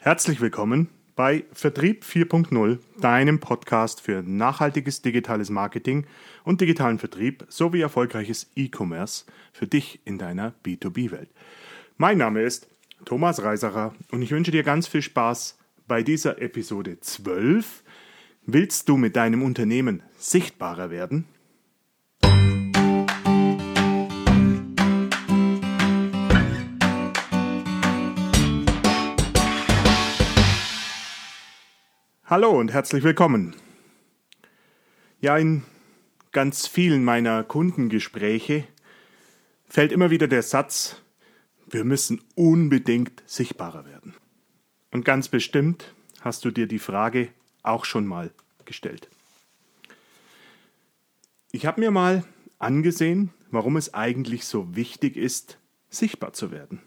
Herzlich willkommen bei Vertrieb 4.0, deinem Podcast für nachhaltiges digitales Marketing und digitalen Vertrieb sowie erfolgreiches E-Commerce für dich in deiner B2B-Welt. Mein Name ist Thomas Reisacher und ich wünsche dir ganz viel Spaß bei dieser Episode 12. Willst du mit deinem Unternehmen sichtbarer werden? Hallo und herzlich willkommen. Ja, in ganz vielen meiner Kundengespräche fällt immer wieder der Satz, wir müssen unbedingt sichtbarer werden. Und ganz bestimmt hast du dir die Frage auch schon mal gestellt. Ich habe mir mal angesehen, warum es eigentlich so wichtig ist, sichtbar zu werden.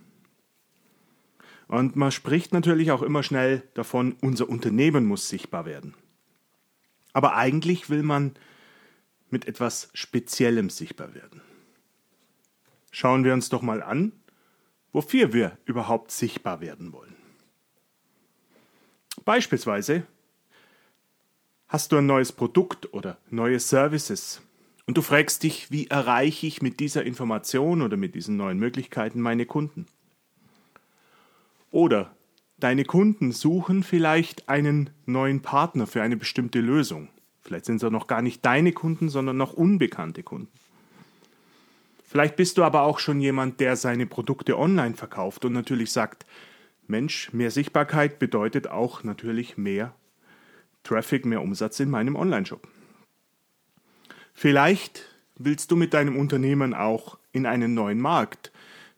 Und man spricht natürlich auch immer schnell davon, unser Unternehmen muss sichtbar werden. Aber eigentlich will man mit etwas Speziellem sichtbar werden. Schauen wir uns doch mal an, wofür wir überhaupt sichtbar werden wollen. Beispielsweise hast du ein neues Produkt oder neue Services und du fragst dich, wie erreiche ich mit dieser Information oder mit diesen neuen Möglichkeiten meine Kunden? Oder deine Kunden suchen vielleicht einen neuen Partner für eine bestimmte Lösung. Vielleicht sind es auch noch gar nicht deine Kunden, sondern noch unbekannte Kunden. Vielleicht bist du aber auch schon jemand, der seine Produkte online verkauft und natürlich sagt, Mensch, mehr Sichtbarkeit bedeutet auch natürlich mehr Traffic, mehr Umsatz in meinem Online-Shop. Vielleicht willst du mit deinem Unternehmen auch in einen neuen Markt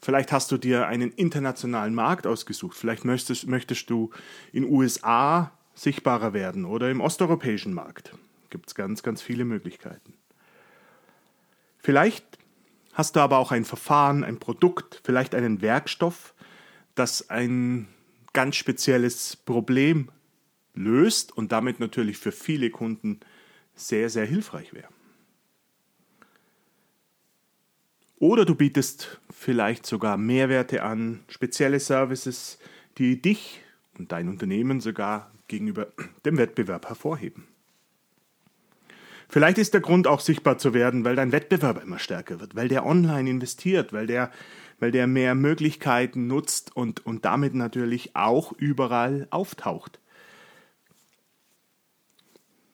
Vielleicht hast du dir einen internationalen Markt ausgesucht. Vielleicht möchtest, möchtest du in USA sichtbarer werden oder im osteuropäischen Markt. Gibt es ganz, ganz viele Möglichkeiten. Vielleicht hast du aber auch ein Verfahren, ein Produkt, vielleicht einen Werkstoff, das ein ganz spezielles Problem löst und damit natürlich für viele Kunden sehr, sehr hilfreich wäre. Oder du bietest vielleicht sogar Mehrwerte an, spezielle Services, die dich und dein Unternehmen sogar gegenüber dem Wettbewerb hervorheben. Vielleicht ist der Grund auch sichtbar zu werden, weil dein Wettbewerber immer stärker wird, weil der online investiert, weil der, weil der mehr Möglichkeiten nutzt und, und damit natürlich auch überall auftaucht.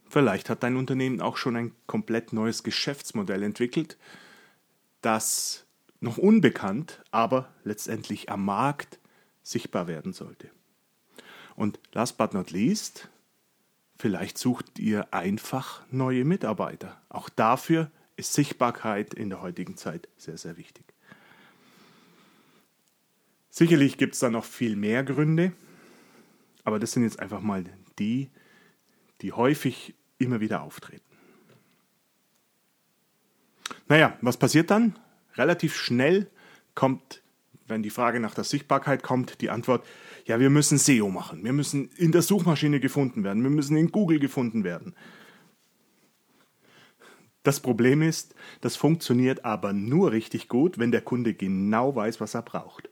Vielleicht hat dein Unternehmen auch schon ein komplett neues Geschäftsmodell entwickelt, das noch unbekannt, aber letztendlich am Markt sichtbar werden sollte. Und last but not least, vielleicht sucht ihr einfach neue Mitarbeiter. Auch dafür ist Sichtbarkeit in der heutigen Zeit sehr, sehr wichtig. Sicherlich gibt es da noch viel mehr Gründe, aber das sind jetzt einfach mal die, die häufig immer wieder auftreten. Naja, was passiert dann? Relativ schnell kommt, wenn die Frage nach der Sichtbarkeit kommt, die Antwort, ja, wir müssen SEO machen. Wir müssen in der Suchmaschine gefunden werden. Wir müssen in Google gefunden werden. Das Problem ist, das funktioniert aber nur richtig gut, wenn der Kunde genau weiß, was er braucht.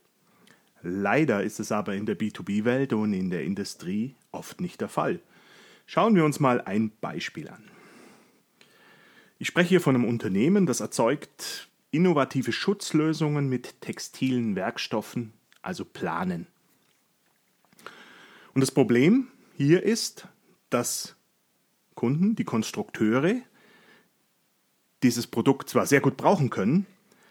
Leider ist es aber in der B2B-Welt und in der Industrie oft nicht der Fall. Schauen wir uns mal ein Beispiel an. Ich spreche hier von einem Unternehmen, das erzeugt innovative Schutzlösungen mit textilen Werkstoffen, also Planen. Und das Problem hier ist, dass Kunden, die Konstrukteure, dieses Produkt zwar sehr gut brauchen können,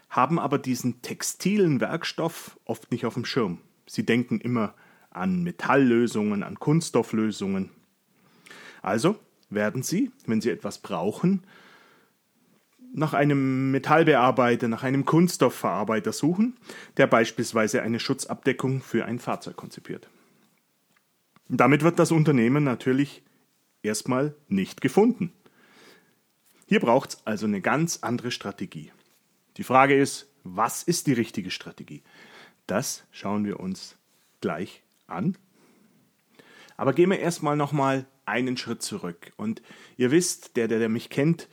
haben aber diesen textilen Werkstoff oft nicht auf dem Schirm. Sie denken immer an Metalllösungen, an Kunststofflösungen. Also werden sie, wenn sie etwas brauchen, nach einem Metallbearbeiter, nach einem Kunststoffverarbeiter suchen, der beispielsweise eine Schutzabdeckung für ein Fahrzeug konzipiert. Damit wird das Unternehmen natürlich erstmal nicht gefunden. Hier braucht es also eine ganz andere Strategie. Die Frage ist, was ist die richtige Strategie? Das schauen wir uns gleich an. Aber gehen wir erstmal nochmal einen Schritt zurück. Und ihr wisst, der, der, der mich kennt,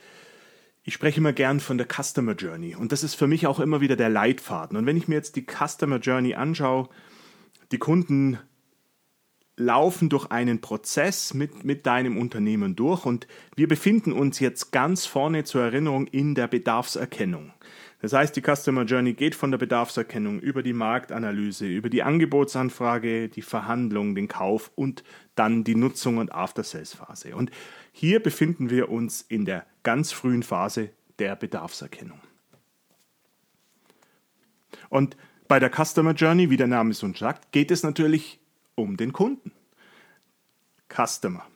ich spreche immer gern von der Customer Journey und das ist für mich auch immer wieder der Leitfaden. Und wenn ich mir jetzt die Customer Journey anschaue, die Kunden laufen durch einen Prozess mit, mit deinem Unternehmen durch und wir befinden uns jetzt ganz vorne zur Erinnerung in der Bedarfserkennung. Das heißt, die Customer Journey geht von der Bedarfserkennung über die Marktanalyse, über die Angebotsanfrage, die Verhandlung, den Kauf und dann die Nutzung und After-Sales-Phase. Und hier befinden wir uns in der ganz frühen Phase der Bedarfserkennung. Und bei der Customer Journey, wie der Name es uns sagt, geht es natürlich um den Kunden. Customer.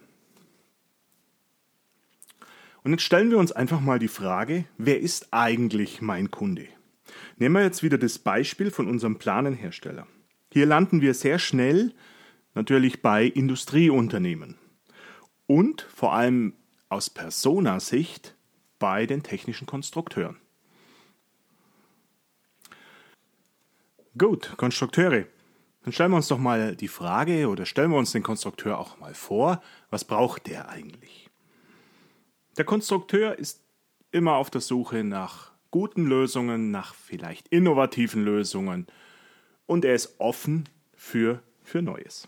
Und jetzt stellen wir uns einfach mal die Frage, wer ist eigentlich mein Kunde? Nehmen wir jetzt wieder das Beispiel von unserem Planenhersteller. Hier landen wir sehr schnell natürlich bei Industrieunternehmen und vor allem aus Personasicht bei den technischen Konstrukteuren. Gut, Konstrukteure. Dann stellen wir uns doch mal die Frage oder stellen wir uns den Konstrukteur auch mal vor, was braucht der eigentlich? Der Konstrukteur ist immer auf der Suche nach guten Lösungen, nach vielleicht innovativen Lösungen und er ist offen für, für Neues.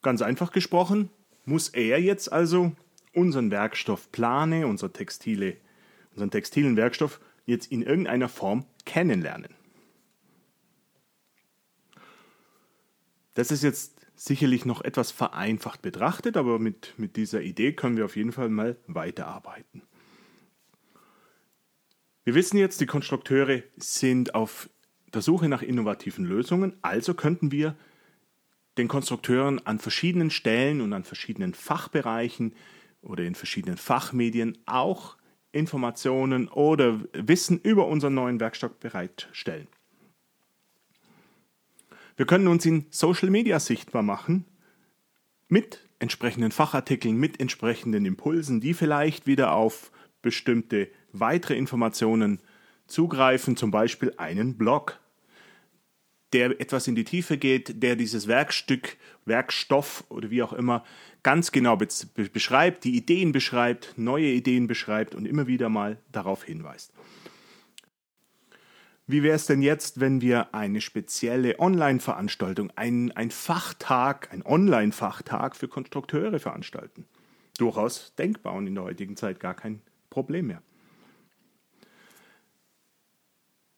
Ganz einfach gesprochen, muss er jetzt also unseren Werkstoff Plane, unser Textile, unseren textilen Werkstoff jetzt in irgendeiner Form kennenlernen. Das ist jetzt sicherlich noch etwas vereinfacht betrachtet, aber mit, mit dieser Idee können wir auf jeden Fall mal weiterarbeiten. Wir wissen jetzt, die Konstrukteure sind auf der Suche nach innovativen Lösungen, also könnten wir den Konstrukteuren an verschiedenen Stellen und an verschiedenen Fachbereichen oder in verschiedenen Fachmedien auch Informationen oder Wissen über unseren neuen Werkstoff bereitstellen. Wir können uns in Social Media sichtbar machen mit entsprechenden Fachartikeln, mit entsprechenden Impulsen, die vielleicht wieder auf bestimmte weitere Informationen zugreifen, zum Beispiel einen Blog der etwas in die Tiefe geht, der dieses Werkstück, Werkstoff oder wie auch immer ganz genau be beschreibt, die Ideen beschreibt, neue Ideen beschreibt und immer wieder mal darauf hinweist. Wie wäre es denn jetzt, wenn wir eine spezielle Online-Veranstaltung, ein, ein Fachtag, ein Online-Fachtag für Konstrukteure veranstalten? Durchaus denkbar und in der heutigen Zeit gar kein Problem mehr.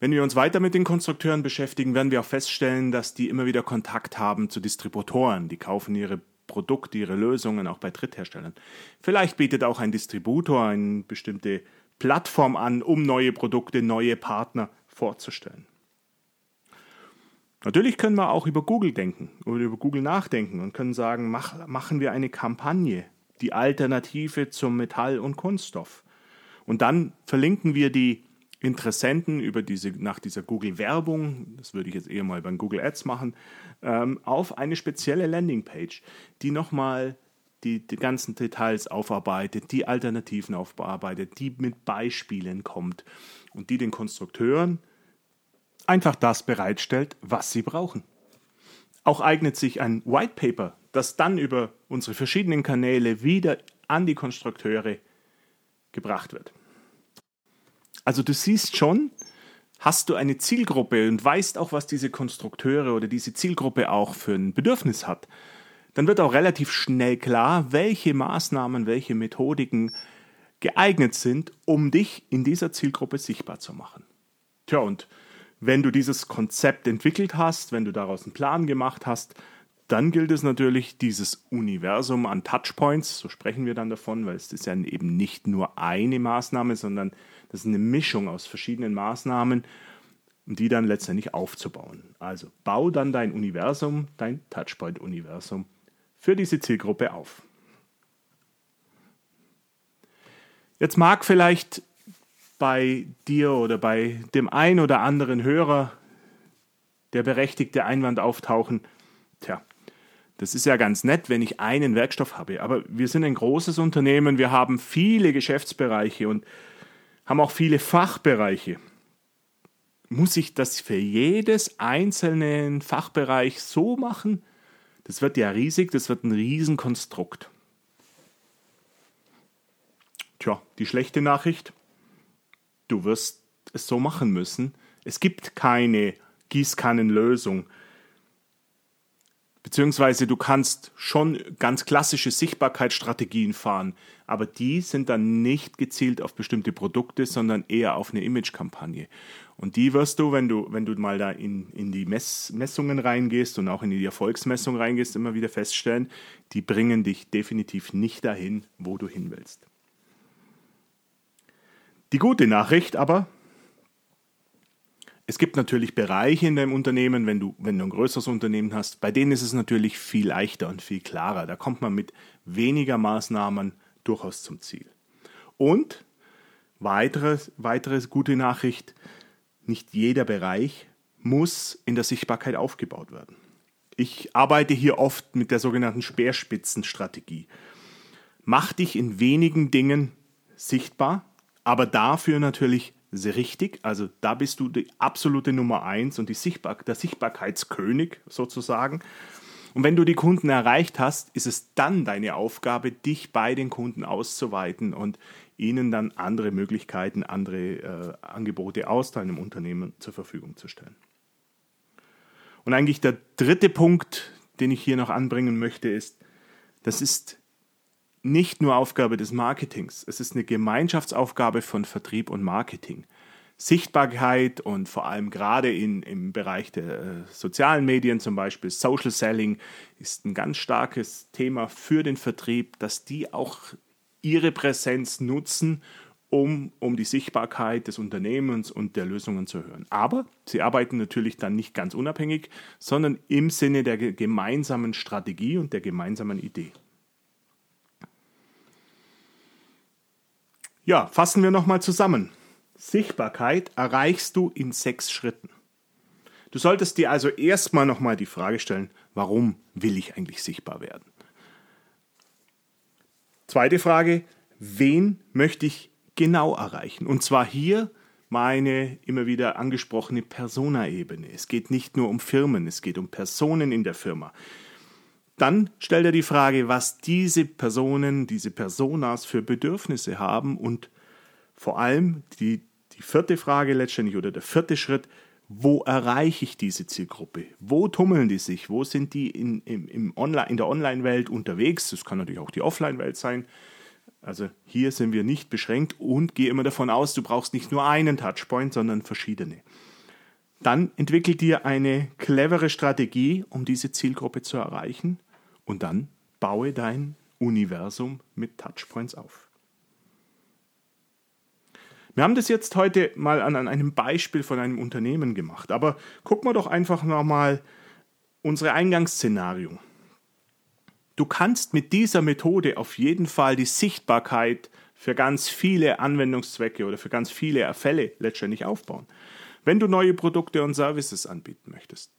Wenn wir uns weiter mit den Konstrukteuren beschäftigen, werden wir auch feststellen, dass die immer wieder Kontakt haben zu Distributoren. Die kaufen ihre Produkte, ihre Lösungen auch bei Drittherstellern. Vielleicht bietet auch ein Distributor eine bestimmte Plattform an, um neue Produkte, neue Partner vorzustellen. Natürlich können wir auch über Google denken oder über Google nachdenken und können sagen, mach, machen wir eine Kampagne, die Alternative zum Metall und Kunststoff. Und dann verlinken wir die Interessenten über diese, nach dieser Google-Werbung, das würde ich jetzt eher mal beim Google Ads machen, ähm, auf eine spezielle Landingpage, die nochmal die, die ganzen Details aufarbeitet, die Alternativen aufarbeitet, die mit Beispielen kommt und die den Konstrukteuren einfach das bereitstellt, was sie brauchen. Auch eignet sich ein White Paper, das dann über unsere verschiedenen Kanäle wieder an die Konstrukteure gebracht wird. Also du siehst schon, hast du eine Zielgruppe und weißt auch, was diese Konstrukteure oder diese Zielgruppe auch für ein Bedürfnis hat, dann wird auch relativ schnell klar, welche Maßnahmen, welche Methodiken geeignet sind, um dich in dieser Zielgruppe sichtbar zu machen. Tja, und wenn du dieses Konzept entwickelt hast, wenn du daraus einen Plan gemacht hast, dann gilt es natürlich, dieses Universum an Touchpoints, so sprechen wir dann davon, weil es ist ja eben nicht nur eine Maßnahme, sondern das ist eine Mischung aus verschiedenen Maßnahmen, um die dann letztendlich aufzubauen. Also bau dann dein Universum, dein Touchpoint-Universum für diese Zielgruppe auf. Jetzt mag vielleicht bei dir oder bei dem ein oder anderen Hörer der berechtigte Einwand auftauchen, tja, das ist ja ganz nett, wenn ich einen Werkstoff habe, aber wir sind ein großes Unternehmen, wir haben viele Geschäftsbereiche und haben auch viele Fachbereiche. Muss ich das für jedes einzelne Fachbereich so machen? Das wird ja riesig, das wird ein Riesenkonstrukt. Tja, die schlechte Nachricht, du wirst es so machen müssen. Es gibt keine Gießkannenlösung. Beziehungsweise du kannst schon ganz klassische Sichtbarkeitsstrategien fahren, aber die sind dann nicht gezielt auf bestimmte Produkte, sondern eher auf eine Imagekampagne. Und die wirst du, wenn du, wenn du mal da in, in die Mess, Messungen reingehst und auch in die Erfolgsmessung reingehst, immer wieder feststellen, die bringen dich definitiv nicht dahin, wo du hin willst. Die gute Nachricht aber, es gibt natürlich Bereiche in deinem Unternehmen, wenn du, wenn du ein größeres Unternehmen hast, bei denen ist es natürlich viel leichter und viel klarer. Da kommt man mit weniger Maßnahmen durchaus zum Ziel. Und weitere, weitere gute Nachricht, nicht jeder Bereich muss in der Sichtbarkeit aufgebaut werden. Ich arbeite hier oft mit der sogenannten Speerspitzenstrategie. Mach dich in wenigen Dingen sichtbar, aber dafür natürlich sehr richtig. Also da bist du die absolute Nummer eins und die Sichtbar der Sichtbarkeitskönig sozusagen. Und wenn du die Kunden erreicht hast, ist es dann deine Aufgabe, dich bei den Kunden auszuweiten und ihnen dann andere Möglichkeiten, andere äh, Angebote aus deinem Unternehmen zur Verfügung zu stellen. Und eigentlich der dritte Punkt, den ich hier noch anbringen möchte, ist, das ist nicht nur Aufgabe des Marketings, es ist eine Gemeinschaftsaufgabe von Vertrieb und Marketing. Sichtbarkeit und vor allem gerade in, im Bereich der äh, sozialen Medien, zum Beispiel Social Selling, ist ein ganz starkes Thema für den Vertrieb, dass die auch ihre Präsenz nutzen, um, um die Sichtbarkeit des Unternehmens und der Lösungen zu hören. Aber sie arbeiten natürlich dann nicht ganz unabhängig, sondern im Sinne der gemeinsamen Strategie und der gemeinsamen Idee. Ja, fassen wir nochmal zusammen. Sichtbarkeit erreichst du in sechs Schritten. Du solltest dir also erstmal nochmal die Frage stellen, warum will ich eigentlich sichtbar werden? Zweite Frage, wen möchte ich genau erreichen? Und zwar hier meine immer wieder angesprochene Persona-Ebene. Es geht nicht nur um Firmen, es geht um Personen in der Firma. Dann stellt er die Frage, was diese Personen, diese Personas für Bedürfnisse haben und vor allem die die vierte Frage letztendlich oder der vierte Schritt, wo erreiche ich diese Zielgruppe? Wo tummeln die sich? Wo sind die in, im, im Online, in der Online-Welt unterwegs? Das kann natürlich auch die Offline-Welt sein. Also hier sind wir nicht beschränkt und gehe immer davon aus, du brauchst nicht nur einen Touchpoint, sondern verschiedene. Dann entwickel dir eine clevere Strategie, um diese Zielgruppe zu erreichen und dann baue dein Universum mit Touchpoints auf. Wir haben das jetzt heute mal an, an einem Beispiel von einem Unternehmen gemacht, aber gucken wir doch einfach nochmal unsere Eingangsszenario. Du kannst mit dieser Methode auf jeden Fall die Sichtbarkeit für ganz viele Anwendungszwecke oder für ganz viele Fälle letztendlich aufbauen. Wenn du neue Produkte und Services anbieten möchtest,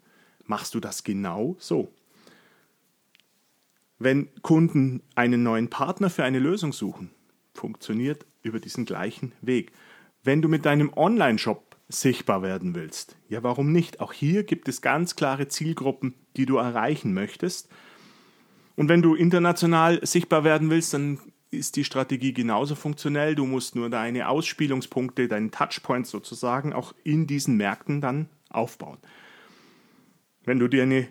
machst du das genau so. Wenn Kunden einen neuen Partner für eine Lösung suchen, funktioniert über diesen gleichen Weg. Wenn du mit deinem Online-Shop sichtbar werden willst, ja, warum nicht? Auch hier gibt es ganz klare Zielgruppen, die du erreichen möchtest. Und wenn du international sichtbar werden willst, dann ist die Strategie genauso funktionell. Du musst nur deine Ausspielungspunkte, deine Touchpoints sozusagen auch in diesen Märkten dann aufbauen. Wenn du dir eine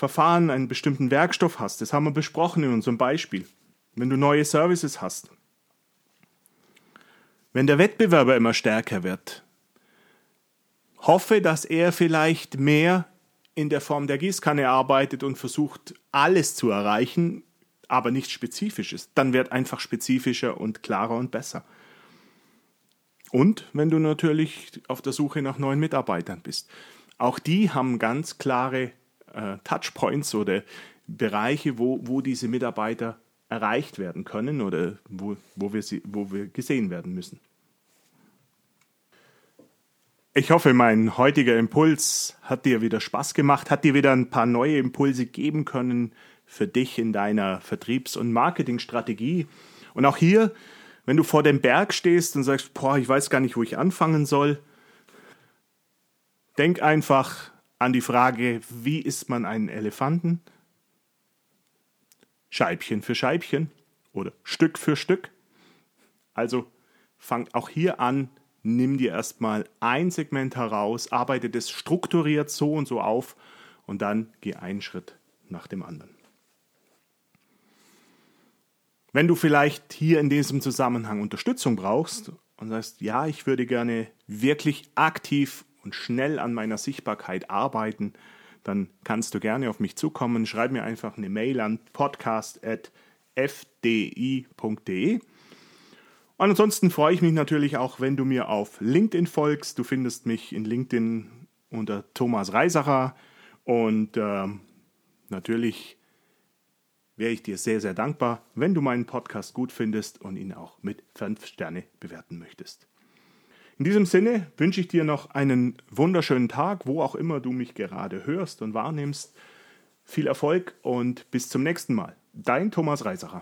Verfahren, einen bestimmten Werkstoff hast, das haben wir besprochen in unserem Beispiel. Wenn du neue Services hast, wenn der Wettbewerber immer stärker wird, hoffe, dass er vielleicht mehr in der Form der Gießkanne arbeitet und versucht, alles zu erreichen, aber nichts Spezifisches. Dann wird einfach spezifischer und klarer und besser. Und wenn du natürlich auf der Suche nach neuen Mitarbeitern bist. Auch die haben ganz klare äh, Touchpoints oder Bereiche, wo, wo diese Mitarbeiter erreicht werden können oder wo, wo, wir, sie, wo wir gesehen werden müssen. Ich hoffe, mein heutiger Impuls hat dir wieder Spaß gemacht, hat dir wieder ein paar neue Impulse geben können für dich in deiner Vertriebs- und Marketingstrategie. Und auch hier, wenn du vor dem Berg stehst und sagst, boah, ich weiß gar nicht, wo ich anfangen soll, denk einfach an die Frage, wie isst man einen Elefanten? Scheibchen für Scheibchen oder Stück für Stück. Also fang auch hier an, nimm dir erstmal ein Segment heraus, arbeite das strukturiert so und so auf und dann geh einen Schritt nach dem anderen. Wenn du vielleicht hier in diesem Zusammenhang Unterstützung brauchst und sagst, ja, ich würde gerne wirklich aktiv und schnell an meiner Sichtbarkeit arbeiten, dann kannst du gerne auf mich zukommen. Schreib mir einfach eine Mail an podcast.fdi.de. Und ansonsten freue ich mich natürlich auch, wenn du mir auf LinkedIn folgst. Du findest mich in LinkedIn unter Thomas Reisacher und äh, natürlich wäre ich dir sehr, sehr dankbar, wenn du meinen Podcast gut findest und ihn auch mit 5 Sterne bewerten möchtest. In diesem Sinne wünsche ich dir noch einen wunderschönen Tag, wo auch immer du mich gerade hörst und wahrnimmst. Viel Erfolg und bis zum nächsten Mal. Dein Thomas Reisacher.